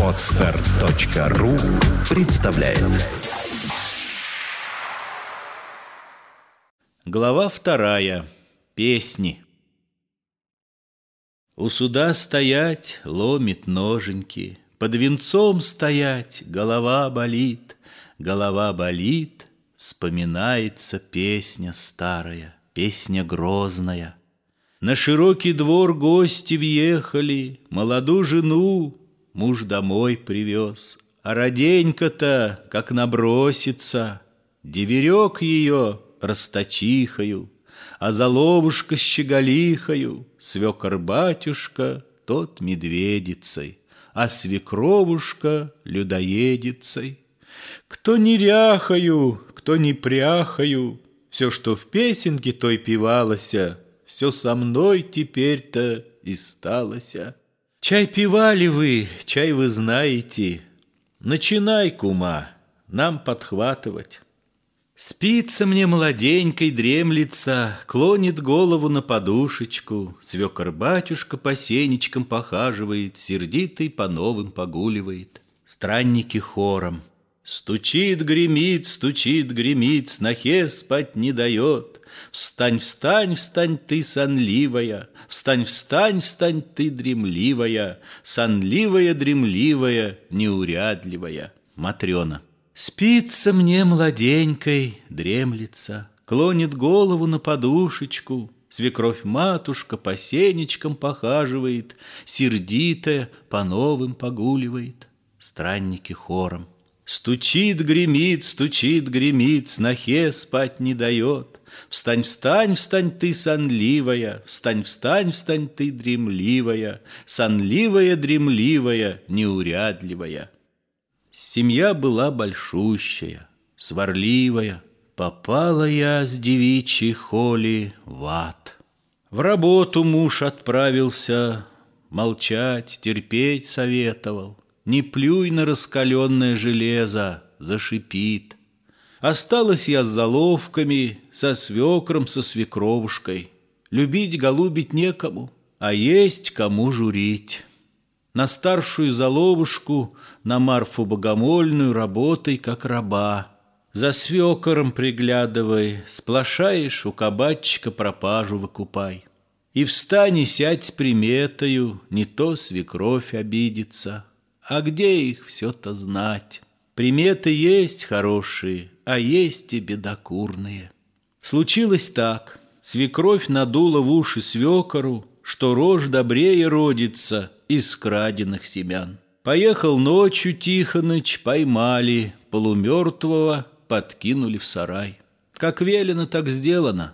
Отстар.ру представляет Глава вторая. Песни. У суда стоять ломит ноженьки, Под венцом стоять голова болит, Голова болит, вспоминается песня старая, Песня грозная. На широкий двор гости въехали, Молодую жену муж домой привез, А роденька-то, как набросится, Деверек ее расточихою, А заловушка щеголихою, Свекор-батюшка тот медведицей, А свекровушка людоедицей. Кто неряхою, кто не пряхою, Все, что в песенке той певалося, Все со мной теперь-то и сталося. Чай пивали вы, чай вы знаете, Начинай, кума, нам подхватывать. Спится мне младенькой, дремлется, Клонит голову на подушечку, Свекор-батюшка по сенечкам похаживает, Сердитый по новым погуливает. Странники хором. Стучит, гремит, стучит, гремит, Снохе спать не дает. Встань, встань, встань ты, сонливая, Встань, встань, встань ты, дремливая, Сонливая, дремливая, неурядливая. Матрена. Спится мне младенькой, дремлется, Клонит голову на подушечку, Свекровь-матушка по сенечкам похаживает, Сердитая по новым погуливает. Странники хором. Стучит, гремит, стучит, гремит, Снохе спать не дает. Встань, встань, встань ты, сонливая, Встань, встань, встань ты, дремливая, Сонливая, дремливая, неурядливая. Семья была большущая, сварливая. Попала я с девичьей холи в ад. В работу муж отправился, Молчать, терпеть советовал. Не плюй на раскаленное железо, зашипит. Осталась я с заловками, со свекром, со свекровушкой. Любить, голубить некому, а есть кому журить на старшую заловушку, на Марфу Богомольную работай, как раба. За свекором приглядывай, сплошаешь, у кабачика пропажу выкупай. И встань и сядь с приметою, не то свекровь обидится. А где их все-то знать? Приметы есть хорошие, а есть и бедокурные. Случилось так. Свекровь надула в уши свекору, что рожь добрее родится из краденных семян. Поехал ночью Тихоныч, поймали, полумертвого подкинули в сарай. Как велено, так сделано.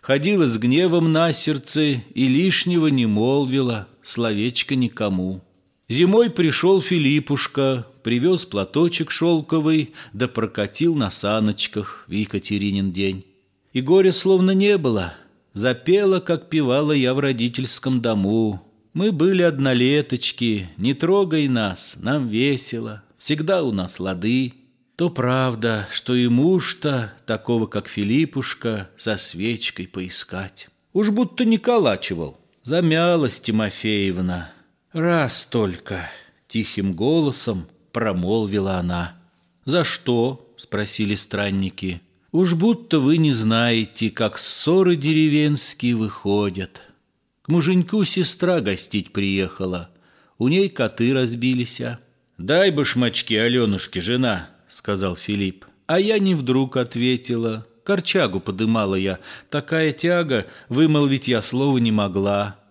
Ходила с гневом на сердце и лишнего не молвила, словечко никому. Зимой пришел Филиппушка, привез платочек шелковый, да прокатил на саночках в Екатеринин день. И горя словно не было, запела, как певала я в родительском дому, мы были однолеточки, не трогай нас, нам весело, всегда у нас лады. То правда, что и муж-то, такого как Филиппушка, со свечкой поискать. Уж будто не калачивал. Замялась Тимофеевна. Раз только, тихим голосом промолвила она. «За что?» — спросили странники. «Уж будто вы не знаете, как ссоры деревенские выходят». К муженьку сестра гостить приехала. У ней коты разбились. «Дай башмачки Аленушке, жена», — сказал Филипп. А я не вдруг ответила. Корчагу подымала я. Такая тяга, вымолвить я слова не могла.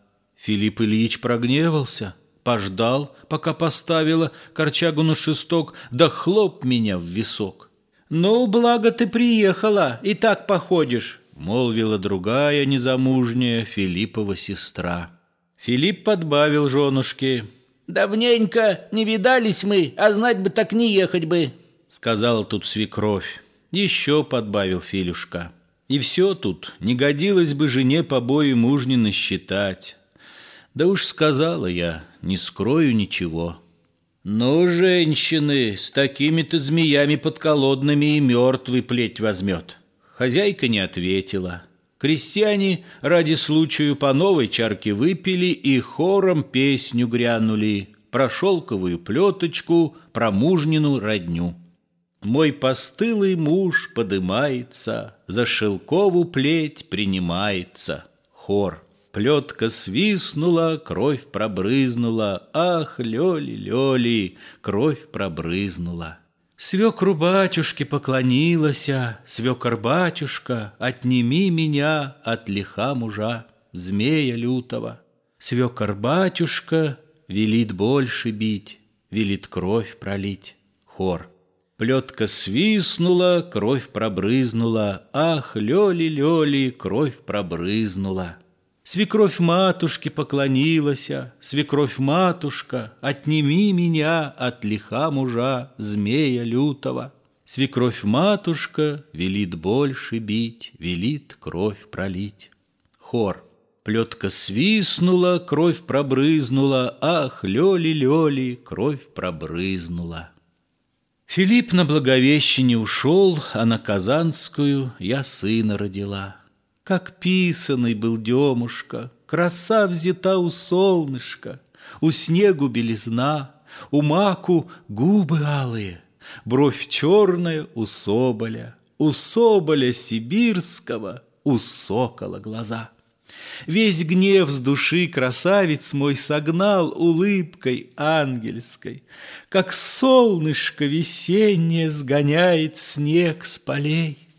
Филипп Ильич прогневался, пождал, пока поставила корчагу на шесток, да хлоп меня в висок. «Ну, благо ты приехала, и так походишь молвила другая незамужняя Филиппова сестра. Филипп подбавил женушке. «Давненько не видались мы, а знать бы так не ехать бы», — сказала тут свекровь. Еще подбавил Филюшка. И все тут не годилось бы жене побои мужнины считать. Да уж сказала я, не скрою ничего. Ну, женщины, с такими-то змеями подколодными и мертвый плеть возьмет. Хозяйка не ответила. Крестьяне ради случаю по новой чарке выпили и хором песню грянули про шелковую плеточку, про мужнину родню. Мой постылый муж подымается, за шелкову плеть принимается. Хор. Плетка свистнула, кровь пробрызнула, ах, лёли-лёли, кровь пробрызнула. Свекру батюшке поклонилася, Свекор батюшка, отними меня от лиха мужа, Змея лютого. Свекор батюшка велит больше бить, Велит кровь пролить. Хор. Плетка свистнула, кровь пробрызнула, Ах, лёли-лёли, кровь пробрызнула. Свекровь матушке поклонилася, Свекровь матушка, отними меня от лиха мужа, змея лютого. Свекровь матушка велит больше бить, велит кровь пролить. Хор. Плетка свистнула, кровь пробрызнула, ах, лёли-лёли, кровь пробрызнула. Филипп на Благовещение ушел, а на Казанскую я сына родила. Как писаный был Демушка, Краса взята у солнышка, У снегу белизна, у маку губы алые, Бровь черная у соболя, У соболя сибирского, у сокола глаза. Весь гнев с души красавец мой согнал улыбкой ангельской, Как солнышко весеннее сгоняет снег с полей.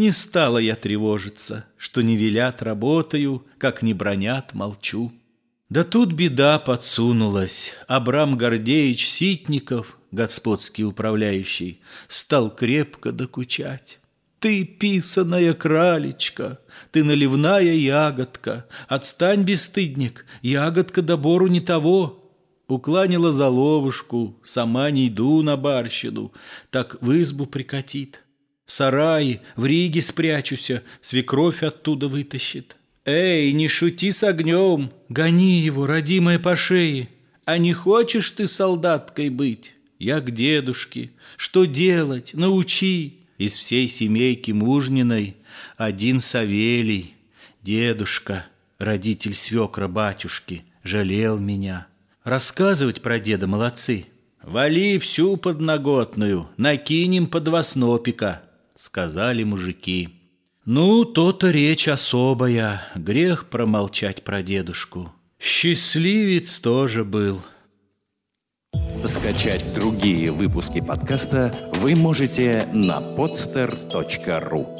Не стала я тревожиться, что не велят работаю, как не бронят молчу. Да тут беда подсунулась. Абрам Гордеевич Ситников, господский управляющий, стал крепко докучать. Ты писаная кралечка, ты наливная ягодка, Отстань, бесстыдник, ягодка добору не того. Укланила за ловушку, сама не иду на барщину, Так в избу прикатит. В в Риге спрячуся, свекровь оттуда вытащит. Эй, не шути с огнем, гони его, родимая по шее. А не хочешь ты солдаткой быть? Я к дедушке. Что делать? Научи. Из всей семейки мужниной один Савелий, дедушка, родитель свекра батюшки, жалел меня. Рассказывать про деда молодцы. Вали всю подноготную, накинем по два снопика сказали мужики. Ну, то-то речь особая, грех промолчать про дедушку. Счастливец тоже был. Скачать другие выпуски подкаста вы можете на podster.ru